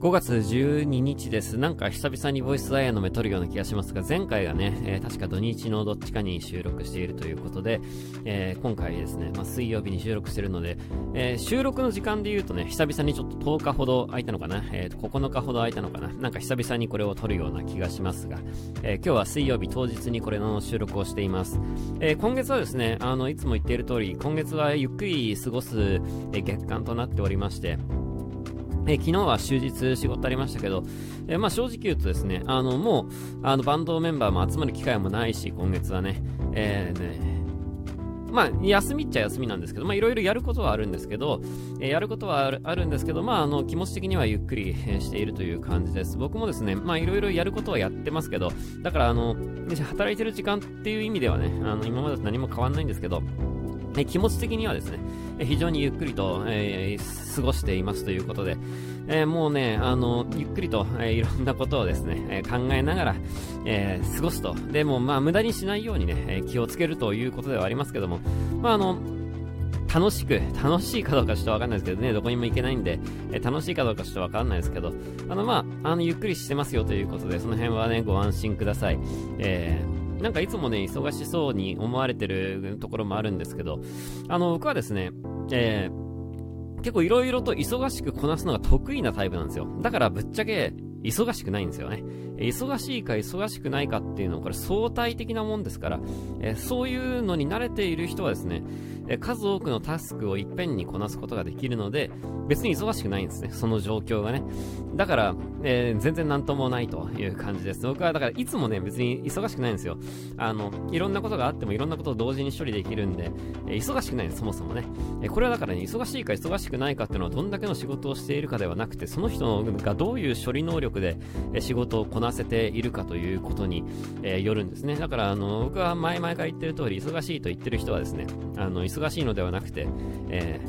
5月12日です。なんか久々にボイスダイヤの目撮るような気がしますが、前回がね、えー、確か土日のどっちかに収録しているということで、えー、今回ですね、まあ、水曜日に収録しているので、えー、収録の時間で言うとね、久々にちょっと10日ほど空いたのかな、えー、9日ほど空いたのかな、なんか久々にこれを撮るような気がしますが、え今日は水曜日当日にこれの収録をしています。え今月はですね、あの、いつも言っている通り、今月はゆっくり過ごす、え月間となっておりまして、え、昨日は終日仕事ありましたけど、え、まあ正直言うとですね、あの、もう、あの、バンドメンバーも集まる機会もないし、今月はね、えー、ね、まあ、休みっちゃ休みなんですけど、まあ、いろいろやることはあるんですけど、えー、やることはあるあるんですけど、まあ、あの、気持ち的にはゆっくりしているという感じです。僕もですね、まあ、いろいろやることはやってますけど、だから、あの、働いてる時間っていう意味ではね、あの、今までと何も変わんないんですけど、え気持ち的にはですね、非常にゆっくりと、えー、過ごしていますということで、えー、もうね、あの、ゆっくりと、えー、いろんなことをですね、え考えながら、え過ごすと。でも、まあ、無駄にしないようにね、え気をつけるということではありますけども、まあ、あの、楽しく、楽しいかどうかちょっとわかんないですけどね、どこにも行けないんで、え楽しいかどうかちょっとわかんないですけど、あの、まあ、あの、ゆっくりしてますよということで、その辺はね、ご安心ください。えーなんかいつもね、忙しそうに思われてるところもあるんですけど、あの、僕はですね、えー、結構いろいろと忙しくこなすのが得意なタイプなんですよ。だからぶっちゃけ、忙しくないんですよね。忙しいか忙しくないかっていうのはこれ相対的なもんですから、えそういうのに慣れている人はですね、え数多くのタスクをいっぺんにこなすことができるので、別に忙しくないんですね、その状況がね。だから、えー、全然なんともないという感じです。僕はだからいつもね、別に忙しくないんですよ。あの、いろんなことがあってもいろんなことを同時に処理できるんで、え、忙しくないんです、そもそもね。え、これはだからね、忙しいか忙しくないかっていうのはどんだけの仕事をしているかではなくて、その人がどういう処理能力で、え仕事をこなせているかということに、えよるんですね。だから、あの、僕は前々から言ってる通り、忙しいと言ってる人はですね、あの、忙しいのではなくて、え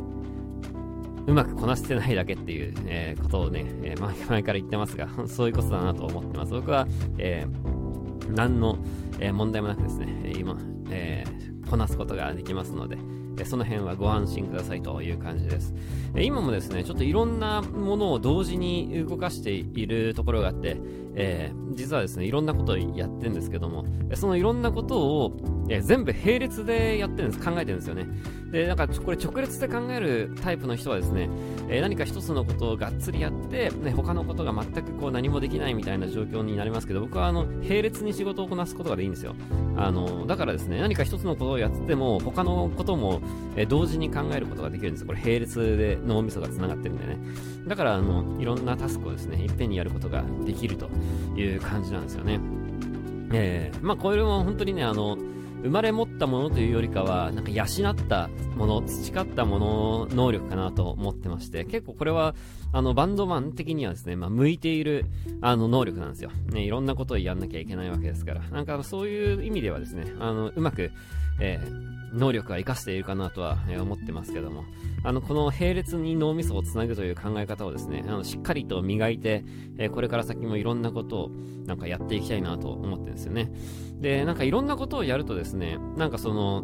うまくこなしてないだけっていう、えー、ことをね、えー、前前から言ってますが、そういうことだなと思ってます。僕は、えー、何の、えー、問題もなくですね、今、えー、こなすことができますので、その辺はご安心くださいという感じです。今もですね、ちょっといろんなものを同時に動かしているところがあって、えー、実はですね、いろんなことをやってるんですけども、そのいろんなことを、えー、全部並列でやってるんです、考えてるんですよね。で、なんかこれ直列で考えるタイプの人はですね、えー、何か一つのことをがっつりやって、ね、他のことが全くこう何もできないみたいな状況になりますけど、僕はあの、並列に仕事をこなすことがでいいんですよ。あの、だからですね、何か一つのことをやっても、他のことも、えー、同時に考えることができるんです。これ並列で脳みそが繋がってるんでね。だから、あの、いろんなタスクをですね、いっぺんにやることができるという感じなんですよね。えー、まあ、これも本当にね、あの、生まれ持ったものというよりかは、なんか養ったもの、培ったもの、能力かなと思ってまして、結構これは、あの、バンドマン的にはですね、まあ、向いている、あの、能力なんですよ。ね、いろんなことをやんなきゃいけないわけですから。なんかそういう意味ではですね、あの、うまく、えー能力は活かしているかなとは、思ってますけども、あの、この並列に脳みそをつなぐという考え方をですね、あの、しっかりと磨いて、えこれから先もいろんなことをなんかやっていきたいなと思ってるんですよね。で、なんかいろんなことをやるとですね、なんかその、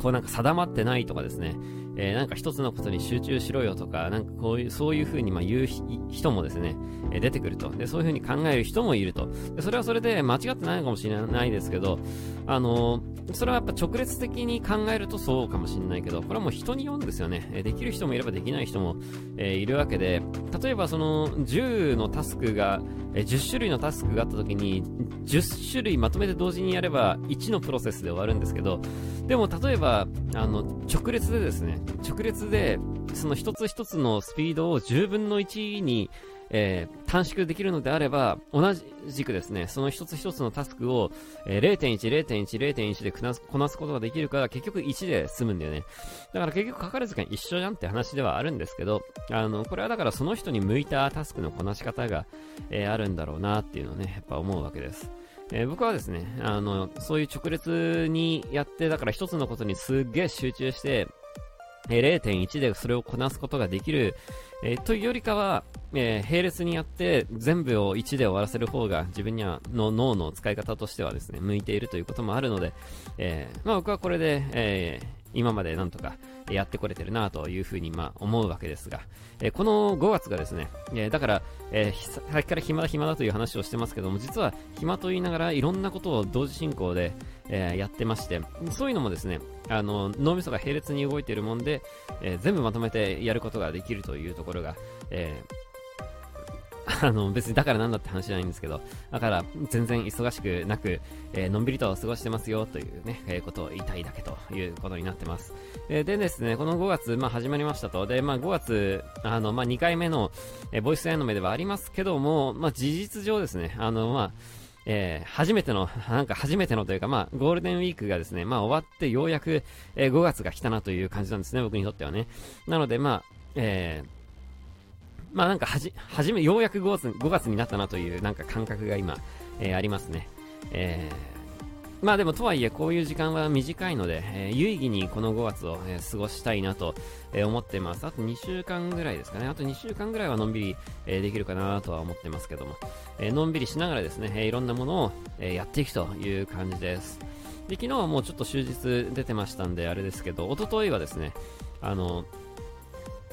こうなんか定まってないとかですね、えー、なんか一つのことに集中しろよとか、なんかこういう、そういう風にま言う人もですね、えー、出てくると。で、そういう風に考える人もいると。で、それはそれで間違ってないのかもしれないですけど、あのー、それはやっぱ直列的に考えるとそうかもしれないけど、これはもう人によるんですよね。えできる人もいればできない人も、えいるわけで、例えばその10のタスクが、え10種類のタスクがあった時に、10種類まとめて同時にやれば1のプロセスで終わるんですけど、でも例えば、あの、直列でですね、直列で、その一つ一つのスピードを10分の1に、えー、短縮できるのであれば、同じくですね、その一つ一つのタスクを、えー、0.1、0.1、0.1でこなすことができるから、結局1で済むんだよね。だから結局かかる時間一緒じゃんって話ではあるんですけど、あの、これはだからその人に向いたタスクのこなし方が、えー、あるんだろうなっていうのをね、やっぱ思うわけです。えー、僕はですね、あの、そういう直列にやって、だから一つのことにすっげえ集中して、0.1でそれをこなすことができる、えー、というよりかは、えー、並列にやって全部を1で終わらせる方が自分にはの脳の使い方としてはですね、向いているということもあるので、えー、まあ僕はこれで、え今までなんとかやってこれてるなというふうにまあ思うわけですが、えこの5月がですね、えだから、え、さっきから暇だ暇だという話をしてますけども、実は暇と言いながらいろんなことを同時進行で、え、やってまして、そういうのもですね、あの脳みそが並列に動いているもんで、え、全部まとめてやることができるというところが、えー あの、別にだからなんだって話じゃないんですけど、だから全然忙しくなく、えー、のんびりと過ごしてますよというね、えー、ことを言いたいだけということになってます。えー、でですね、この5月、まあ始まりましたと。で、まあ5月、あの、まあ2回目の、えー、ボイスアイの目ではありますけども、まあ事実上ですね、あの、まあ、えー、初めての、なんか初めてのというか、まあ、ゴールデンウィークがですね、まあ終わってようやく、えー、5月が来たなという感じなんですね、僕にとってはね。なので、まあ、えー、まあなんかはじ、はじめ、ようやく5月 ,5 月になったなというなんか感覚が今、えー、ありますね。えー、まあでもとはいえこういう時間は短いので、えー、有意義にこの5月を、えー、過ごしたいなと、え、思ってます。あと2週間ぐらいですかね。あと2週間ぐらいはのんびり、え、できるかなとは思ってますけども、え、のんびりしながらですね、え、いろんなものを、え、やっていくという感じです。で、昨日はもうちょっと終日出てましたんであれですけど、おとといはですね、あの、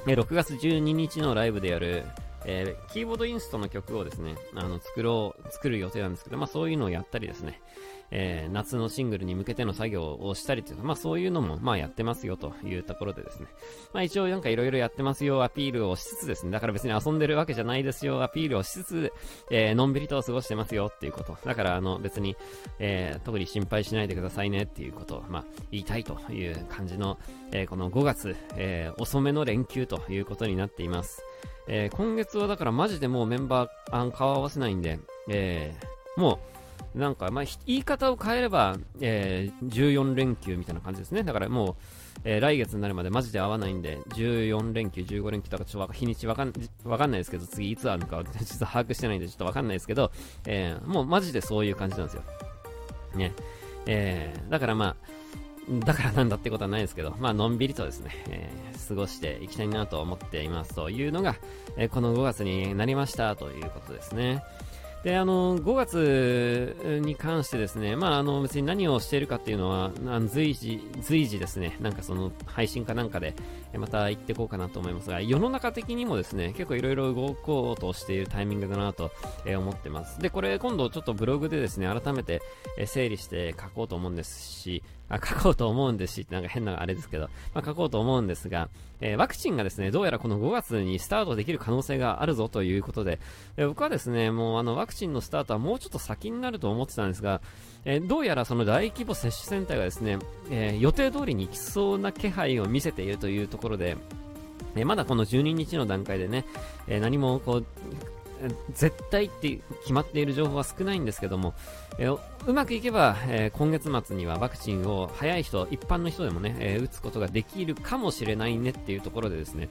え6月12日のライブでやる、えー、キーボードインストの曲をですね、あの、作ろう、作る予定なんですけど、まあそういうのをやったりですね、えー、夏のシングルに向けての作業をしたりというか、まあそういうのも、まあやってますよというところでですね。まあ一応なんか色々やってますよ、アピールをしつつですね。だから別に遊んでるわけじゃないですよ、アピールをしつつ、えー、のんびりと過ごしてますよっていうこと。だからあの別に、えー、特に心配しないでくださいねっていうことを、まあ言いたいという感じの、えー、この5月、えー、遅めの連休ということになっています。えー、今月はだからマジでもうメンバー、あ顔合わせないんで、えー、もう、なんか、まあ、言い方を変えれば、えー、14連休みたいな感じですね。だからもう、えー、来月になるまでマジで合わないんで、14連休、15連休とかちょっと日にちわかんわかんないですけど、次いつあるのか実は 把握してないんでちょっとわかんないですけど、えー、もうマジでそういう感じなんですよ。ね。えー、だからまあ、だからなんだってことはないですけど、まあ、のんびりとですね、えー、過ごしていきたいなと思っていますというのが、えー、この5月になりましたということですね。で、あの、5月に関してですね、まあ、あの、別に何をしているかっていうのは、あの随時、随時ですね、なんかその、配信かなんかで、また言ってこうかなと思いますが、世の中的にもですね、結構いろいろ動こうとしているタイミングだなと、思ってます。で、これ今度ちょっとブログでですね、改めて、整理して書こうと思うんですし、あ書こうと思うんですし、なんか変なあれですけど、まあ、書こうと思うんですが、えー、ワクチンがですね、どうやらこの5月にスタートできる可能性があるぞということで、えー、僕はですね、もうあのワクチンのスタートはもうちょっと先になると思ってたんですが、えー、どうやらその大規模接種センターがですね、え予定通りに行きそうな気配を見せているというところで、えまだこの12日の段階でね、え何もこう、絶対って決まっている情報は少ないんですけども、えー、うまくいけば、えー、今月末にはワクチンを早い人、一般の人でもね、えー、打つことができるかもしれないねっていうところでですね、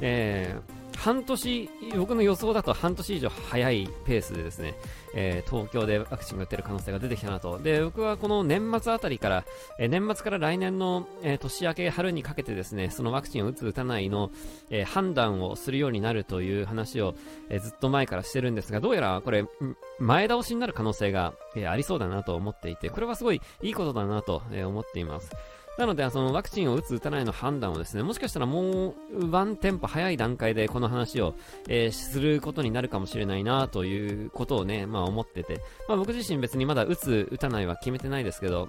えー、半年、僕の予想だと半年以上早いペースでですね、えー、東京でワクチンが打てる可能性が出てきたなと。で、僕はこの年末あたりから、えー、年末から来年の、えー、年明け春にかけてですね、そのワクチンを打つ打たないの、え判断をするようになるという話を、えずっと前からしてるんですが、どうやらこれ、前倒しになる可能性が、えありそうだなと思っていて、これはすごいいいことだなと、え思っています。なので、そのワクチンを打つ、打たないの判断をですね、もしかしたらもうワンテンポ早い段階でこの話を、えー、することになるかもしれないなということをね、まあ思ってて、まあ僕自身別にまだ打つ、打たないは決めてないですけど、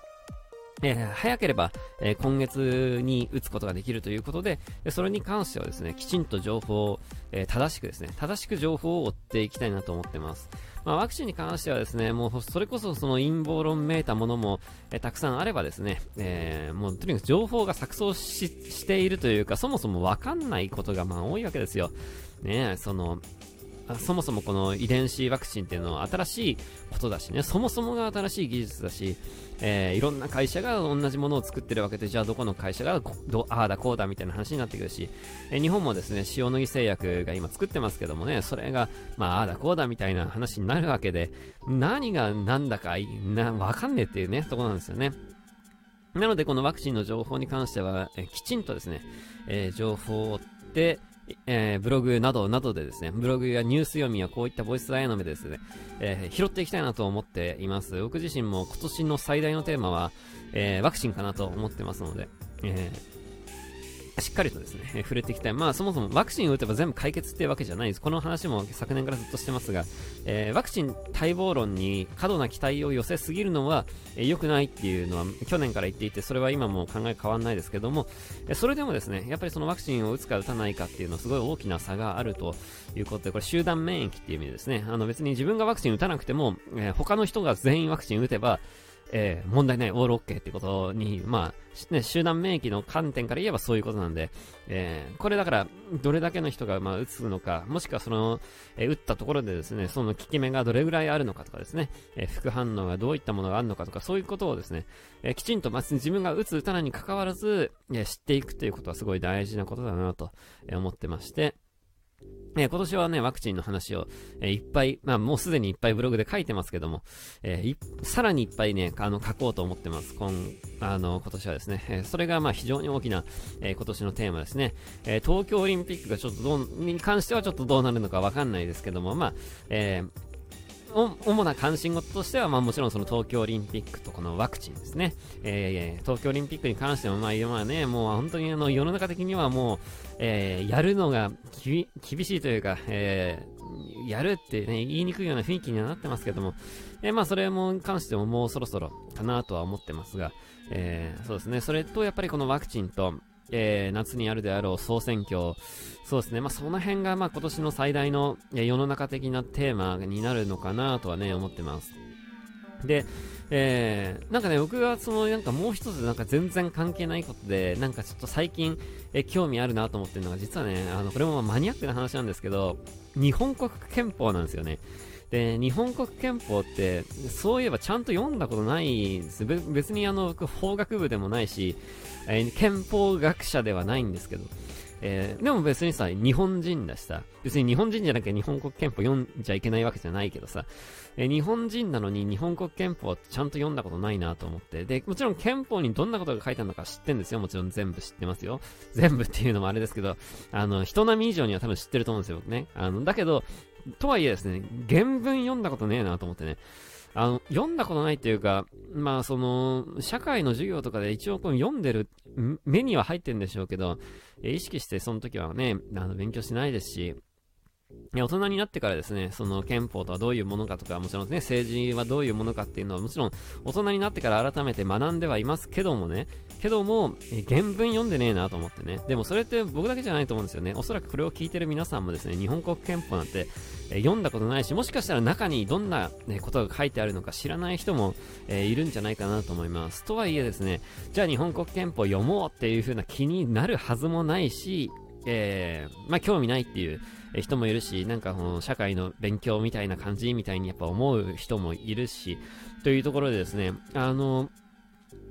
えー、早ければ、えー、今月に打つことができるということで、それに関してはですね、きちんと情報を、えー、正しくですね、正しく情報を追っていきたいなと思ってます。まあ、ワクチンに関してはですね、もうそれこそその陰謀論めいたものも、えたくさんあればですね、えー、もうとにかく情報が錯綜しているというか、そもそもわかんないことがまあ多いわけですよ。ねその、そもそもこの遺伝子ワクチンっていうのは新しいことだしね、そもそもが新しい技術だし、えー、いろんな会社が同じものを作ってるわけで、じゃあどこの会社がどああだこうだみたいな話になってくるし、えー、日本もですね、塩野義製薬が今作ってますけどもね、それが、まあ、あだこうだみたいな話になるわけで、何が何だかな、わかんねえっていうね、ところなんですよね。なので、このワクチンの情報に関しては、えー、きちんとですね、え、情報を追って、えー、ブログなどなどでですね、ブログやニュース読みやこういったボイスダイの目ですね、えー、拾っていきたいなと思っています。僕自身も今年の最大のテーマは、えー、ワクチンかなと思ってますので、えーしっかりとですね、触れていきたい。まあそもそもワクチンを打てば全部解決っていうわけじゃないです。この話も昨年からずっとしてますが、えー、ワクチン待望論に過度な期待を寄せすぎるのは、えー、くないっていうのは去年から言っていて、それは今も考え変わんないですけども、えそれでもですね、やっぱりそのワクチンを打つか打たないかっていうのはすごい大きな差があるということで、これ集団免疫っていう意味でですね、あの別に自分がワクチン打たなくても、え他の人が全員ワクチン打てば、えー、問題ない、オールオッケーってことに、まあ、ね、集団免疫の観点から言えばそういうことなんで、えー、これだから、どれだけの人が、まあ、打つのか、もしくはその、えー、打ったところでですね、その効き目がどれぐらいあるのかとかですね、え副反応がどういったものがあるのかとか、そういうことをですね、えきちんと、まあ、自分が打つ打たないに関わらず、え知っていくということはすごい大事なことだなと、え思ってまして、えー、今年はね、ワクチンの話を、えー、いっぱい、まあもうすでにいっぱいブログで書いてますけども、えー、さらにいっぱいね、あの、書こうと思ってます。今、あの、今年はですね、え、それがまあ非常に大きな、え、今年のテーマですね。え、東京オリンピックがちょっとどう、に関してはちょっとどうなるのかわかんないですけども、まあ、えー、主な関心事としては、まあもちろんその東京オリンピックとこのワクチンですね。えー、東京オリンピックに関しても、まあ今ね、もう本当にあの世の中的にはもう、えー、やるのが厳しいというか、えー、やるってね、言いにくいような雰囲気にはなってますけども、えー、まあそれも関してももうそろそろかなとは思ってますが、えー、そうですね、それとやっぱりこのワクチンと、えー、夏にあるであろう総選挙、そうですね、まあ、その辺がまあ今年の最大の世の中的なテーマになるのかなとはね、思ってます。で、えー、なんかね、僕がそのなんかもう一つなんか全然関係ないことで、なんかちょっと最近、え興味あるなと思ってるのが、実はね、あの、これもマニアックな話なんですけど、日本国憲法なんですよね。で、日本国憲法って、そういえばちゃんと読んだことないんです。別にあの、僕法学部でもないし、えー、憲法学者ではないんですけど、えー、でも別にさ、日本人だしさ、別に日本人じゃなきゃ日本国憲法読んじゃいけないわけじゃないけどさ、えー、日本人なのに日本国憲法ってちゃんと読んだことないなと思って、で、もちろん憲法にどんなことが書いてあるのか知ってんですよ。もちろん全部知ってますよ。全部っていうのもあれですけど、あの、人並み以上には多分知ってると思うんですよ僕ね。あの、だけど、とはいえですね、原文読んだことねえなと思ってね。あの、読んだことないっていうか、まあその、社会の授業とかで一応こう読んでる、目には入ってるんでしょうけど、意識してその時はね、あの、勉強しないですし、大人になってからですね、その憲法とはどういうものかとか、もちろんね、政治はどういうものかっていうのはもちろん大人になってから改めて学んではいますけどもね、けども、え原文読んでねえなと思ってね。でもそれって僕だけじゃないと思うんですよね。おそらくこれを聞いてる皆さんもですね、日本国憲法なんて、え読んだことないし、もしかしたら中にどんな、ね、ことが書いてあるのか知らない人も、え、いるんじゃないかなと思います。とはいえですね、じゃあ日本国憲法読もうっていう風な気になるはずもないし、えー、まあ興味ないっていう、人もいるし、なんかこの社会の勉強みたいな感じみたいにやっぱ思う人もいるし、というところでですね、あの、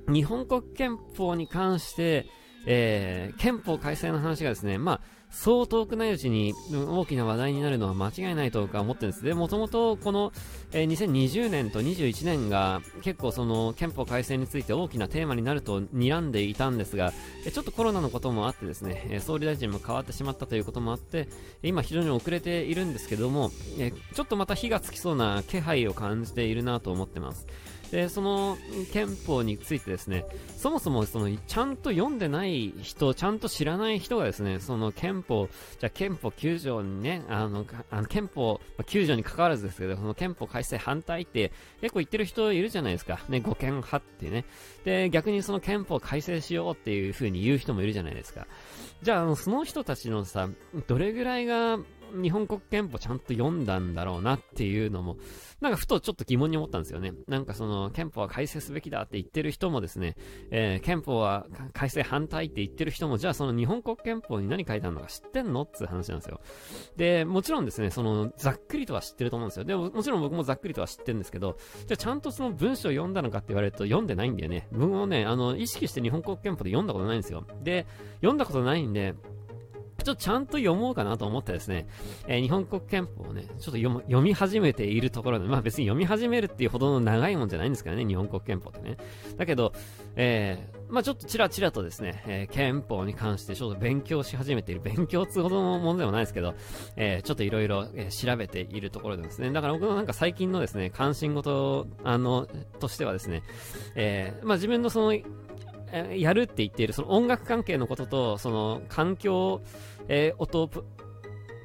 日本国憲法に関して、えー、憲法改正の話がですね、まあ、そう遠くないうちに大きな話題になるのは間違いないと思ってるんです。で、もともとこの、えー、2020年と21年が結構その憲法改正について大きなテーマになると睨んでいたんですが、えちょっとコロナのこともあってですね、え総理大臣も変わってしまったということもあって、今非常に遅れているんですけども、えちょっとまた火がつきそうな気配を感じているなと思ってます。で、その憲法についてですね、そもそもその、ちゃんと読んでない人、ちゃんと知らない人がですね、その憲法、じゃあ憲法9条にね、あの、あの憲法9条に関わらずですけど、その憲法改正反対って結構言ってる人いるじゃないですか。ね、護憲派ってね。で、逆にその憲法改正しようっていう風に言う人もいるじゃないですか。じゃあ、あの、その人たちのさ、どれぐらいが日本国憲法ちゃんと読んだんだろうなっていうのも、なんかふとちょっと疑問に思ったんですよね。なんかその憲法は改正すべきだって言ってる人もですね、えー、憲法は改正反対って言ってる人も、じゃあその日本国憲法に何書いてあるのか知ってんのって話なんですよ。で、もちろんですね、そのざっくりとは知ってると思うんですよ。でももちろん僕もざっくりとは知ってるんですけど、じゃあちゃんとその文章を読んだのかって言われると読んでないんだよね。僕もね、あの、意識して日本国憲法で読んだことないんですよ。で、読んだことないんで、ちょっとちゃんと読もうかなと思ってですね、えー、日本国憲法をね、ちょっと読読み始めているところで、まあ別に読み始めるっていうほどの長いもんじゃないんですからね、日本国憲法ってね。だけど、えー、まあちょっとちらちらとですね、えー、憲法に関してちょっと勉強し始めている、勉強つほどのものでもないですけど、えー、ちょっといろいろ調べているところでですね、だから僕のなんか最近のですね、関心事、あの、としてはですね、えー、まあ自分のその、やるって言っている、その音楽関係のことと、その環境、えー、音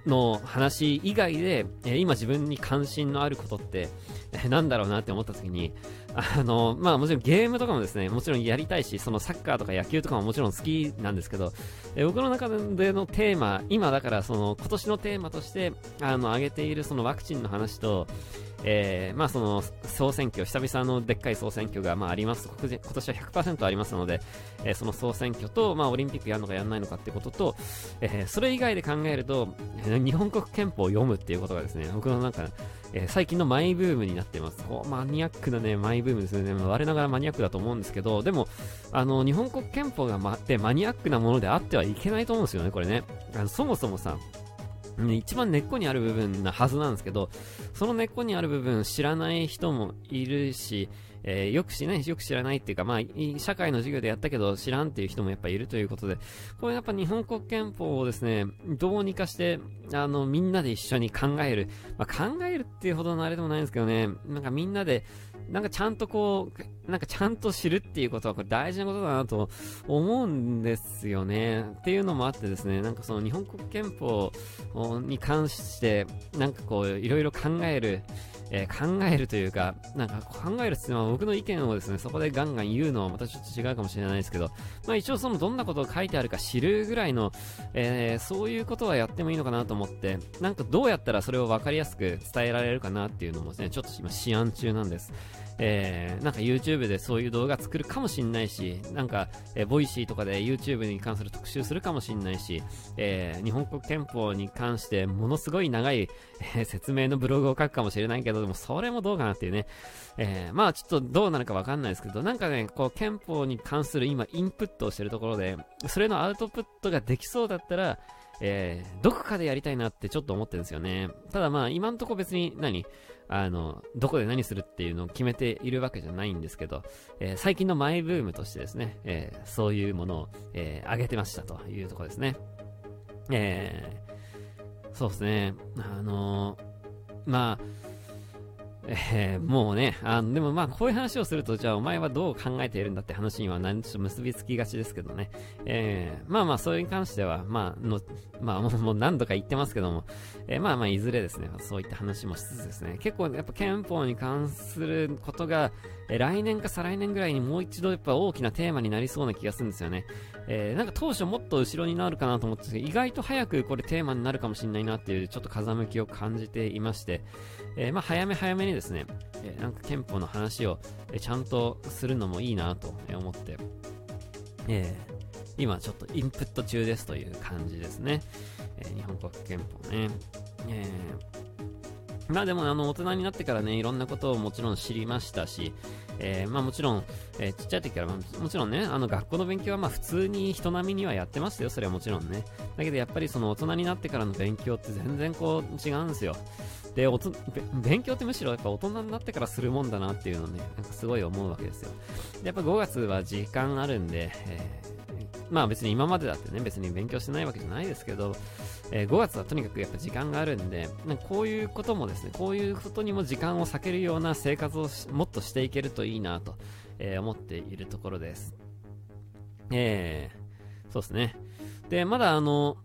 の話以外で、えー、今自分に関心のあることって、えー、なんだろうなって思った時に、あの、まあもちろんゲームとかもですね、もちろんやりたいし、そのサッカーとか野球とかももちろん好きなんですけど、え僕の中でのテーマ、今だからその今年のテーマとして、あの、挙げているそのワクチンの話と、えー、まあその総選挙、久々のでっかい総選挙がまああります、今年は100%ありますので、えー、その総選挙と、まあオリンピックやるのかやらないのかってことと、えー、それ以外で考えると、日本国憲法を読むっていうことがですね、僕のなんか、えー、最近のマイブームになってます。こうマニアックなね、マイブームですね。我ながらマニアックだと思うんですけど、でも、あの、日本国憲法がまってマニアックなものであってはいけないと思うんですよね、これね。あのそもそもさ、一番根っこにある部分なはずなんですけど、その根っこにある部分知らない人もいるし、えー、よく知らないよく知らないっていうか、まあ、社会の授業でやったけど知らんっていう人もやっぱいるということで、これやっぱ日本国憲法をですね、どうにかして、あの、みんなで一緒に考える。まあ、考えるっていうほどのあれでもないんですけどね、なんかみんなで、なんかちゃんとこう、なんかちゃんと知るっていうことはこれ大事なことだなと思うんですよね。っていうのもあってですね、なんかその日本国憲法に関して、なんかこう、いろいろ考える、えー、考えるというか、なんか考えるっていうのは僕の意見をですね、そこでガンガン言うのはまたちょっと違うかもしれないですけど、まあ一応そのどんなことを書いてあるか知るぐらいの、えー、そういうことはやってもいいのかなと思って、なんかどうやったらそれを分かりやすく伝えられるかなっていうのもですね、ちょっと今思案中なんです。えー、なんか YouTube でそういう動画作るかもしんないし、なんか、えー、ボイシーとかで YouTube に関する特集するかもしんないし、えー、日本国憲法に関してものすごい長い、えー、説明のブログを書くかもしれないけど、でもそれもどうかなっていうね。えー、まあちょっとどうなるかわかんないですけど、なんかね、こう憲法に関する今インプットをしてるところで、それのアウトプットができそうだったら、えー、どこかでやりたいなってちょっと思ってるんですよね。ただまあ今んとこ別に何？あの、どこで何するっていうのを決めているわけじゃないんですけど、えー、最近のマイブームとしてですね、えー、そういうものを、えー、上げてましたというところですね。えー、そうですね、あのまあ、えー、もうね、あの、でもまあ、こういう話をすると、じゃあお前はどう考えているんだって話には何ちょっと結びつきがちですけどね。えー、まあまあ、それに関しては、まあ、の、まあ、もう何度か言ってますけども、えー、まあまあ、いずれですね、そういった話もしつつですね、結構やっぱ憲法に関することが、え来年か再来年ぐらいにもう一度やっぱ大きなテーマになりそうな気がするんですよね。えー、なんか当初もっと後ろになるかなと思ってたけど、意外と早くこれテーマになるかもしれないなっていうちょっと風向きを感じていまして、えー、まあ早め早めにですね、えー、なんか憲法の話を、えちゃんとするのもいいなと思って、え今ちょっとインプット中ですという感じですね。え日本国憲法ね。えまあでもあの大人になってからね、いろんなことをもちろん知りましたし、えー、まあもちろん、えー、ちっちゃい時から、もちろんね、あの学校の勉強はまあ普通に人並みにはやってますよ、それはもちろんね。だけどやっぱりその大人になってからの勉強って全然こう違うんですよ。で、おと勉強ってむしろやっぱ大人になってからするもんだなっていうのをね、なんかすごい思うわけですよ。でやっぱ5月は時間あるんで、えー、まあ別に今までだってね、別に勉強してないわけじゃないですけど、えー、5月はとにかくやっぱ時間があるんで、んこういうこともですね、こういうことにも時間を割けるような生活をもっとしていけるといいなと、えー、思っているところです。えー、そうですね。で、まだあの、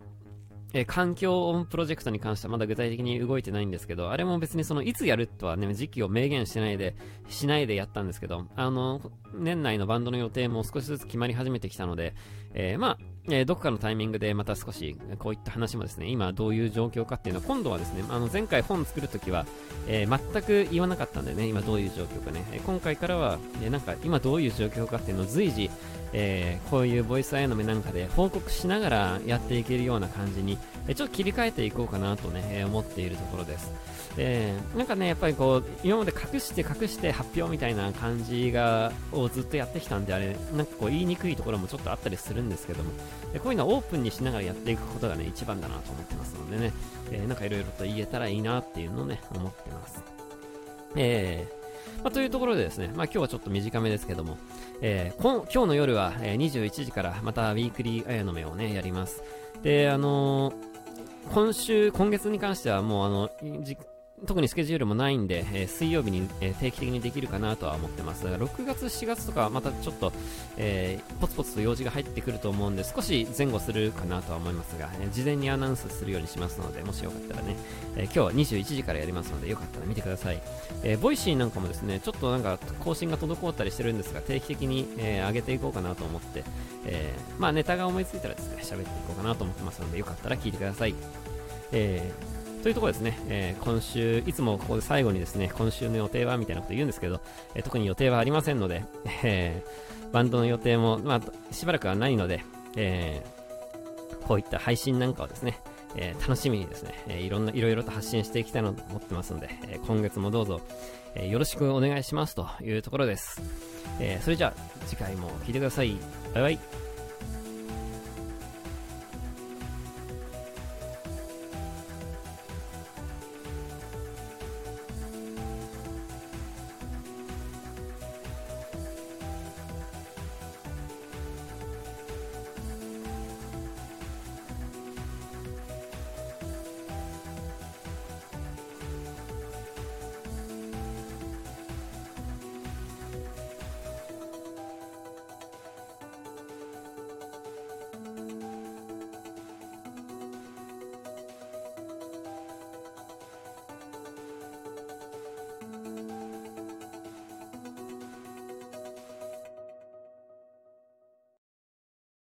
え環境音プロジェクトに関してはまだ具体的に動いてないんですけど、あれも別にそのいつやるとはね、時期を明言しないで、しないでやったんですけど、あの、年内のバンドの予定も少しずつ決まり始めてきたので、えー、まあ、え、どこかのタイミングでまた少しこういった話もですね、今どういう状況かっていうのは今度はですね、あの前回本作るときは、えー、全く言わなかったんでね、今どういう状況かね、え今回からは、えなんか今どういう状況かっていうのを随時、えこういうボイスアイの目なんかで報告しながらやっていけるような感じに、えちょっと切り替えていこうかなとね、え思っているところです。えなんかね、やっぱりこう、今まで隠して隠して発表みたいな感じが、をずっとやってきたんで、あれ、なんかこう言いにくいところもちょっとあったりするんですけども、でこういうのはオープンにしながらやっていくことがね、一番だなと思ってますのでね、えー、なんかいろいろと言えたらいいなっていうのをね、思ってます。えー、まあ、というところでですね、まあ、今日はちょっと短めですけども、えー、今日の夜は、え21時からまたウィークリーあやの目をね、やります。で、あのー、今週、今月に関してはもうあの、特にスケジュールもないんで、えー、水曜日に、えー、定期的にできるかなとは思ってます。6月、7月とかまたちょっと、えー、ポツポツと用事が入ってくると思うんで、少し前後するかなとは思いますが、え事前にアナウンスするようにしますので、もしよかったらね、え今日は21時からやりますので、よかったら見てください。えボイシーなんかもですね、ちょっとなんか更新が滞ったりしてるんですが、定期的に、え上げていこうかなと思って、えまあネタが思いついたらですね、喋っていこうかなと思ってますので、よかったら聞いてください。えー、というところですね、えー、今週、いつもここで最後にですね、今週の予定はみたいなこと言うんですけど、えー、特に予定はありませんので、えバンドの予定も、まあ、しばらくはないので、えこういった配信なんかをですね、え楽しみにですね、えいろんな、いろいろと発信していきたいなと思ってますので、え今月もどうぞ、えよろしくお願いしますというところです。えそれじゃあ、次回も聴いてください。バイバイ。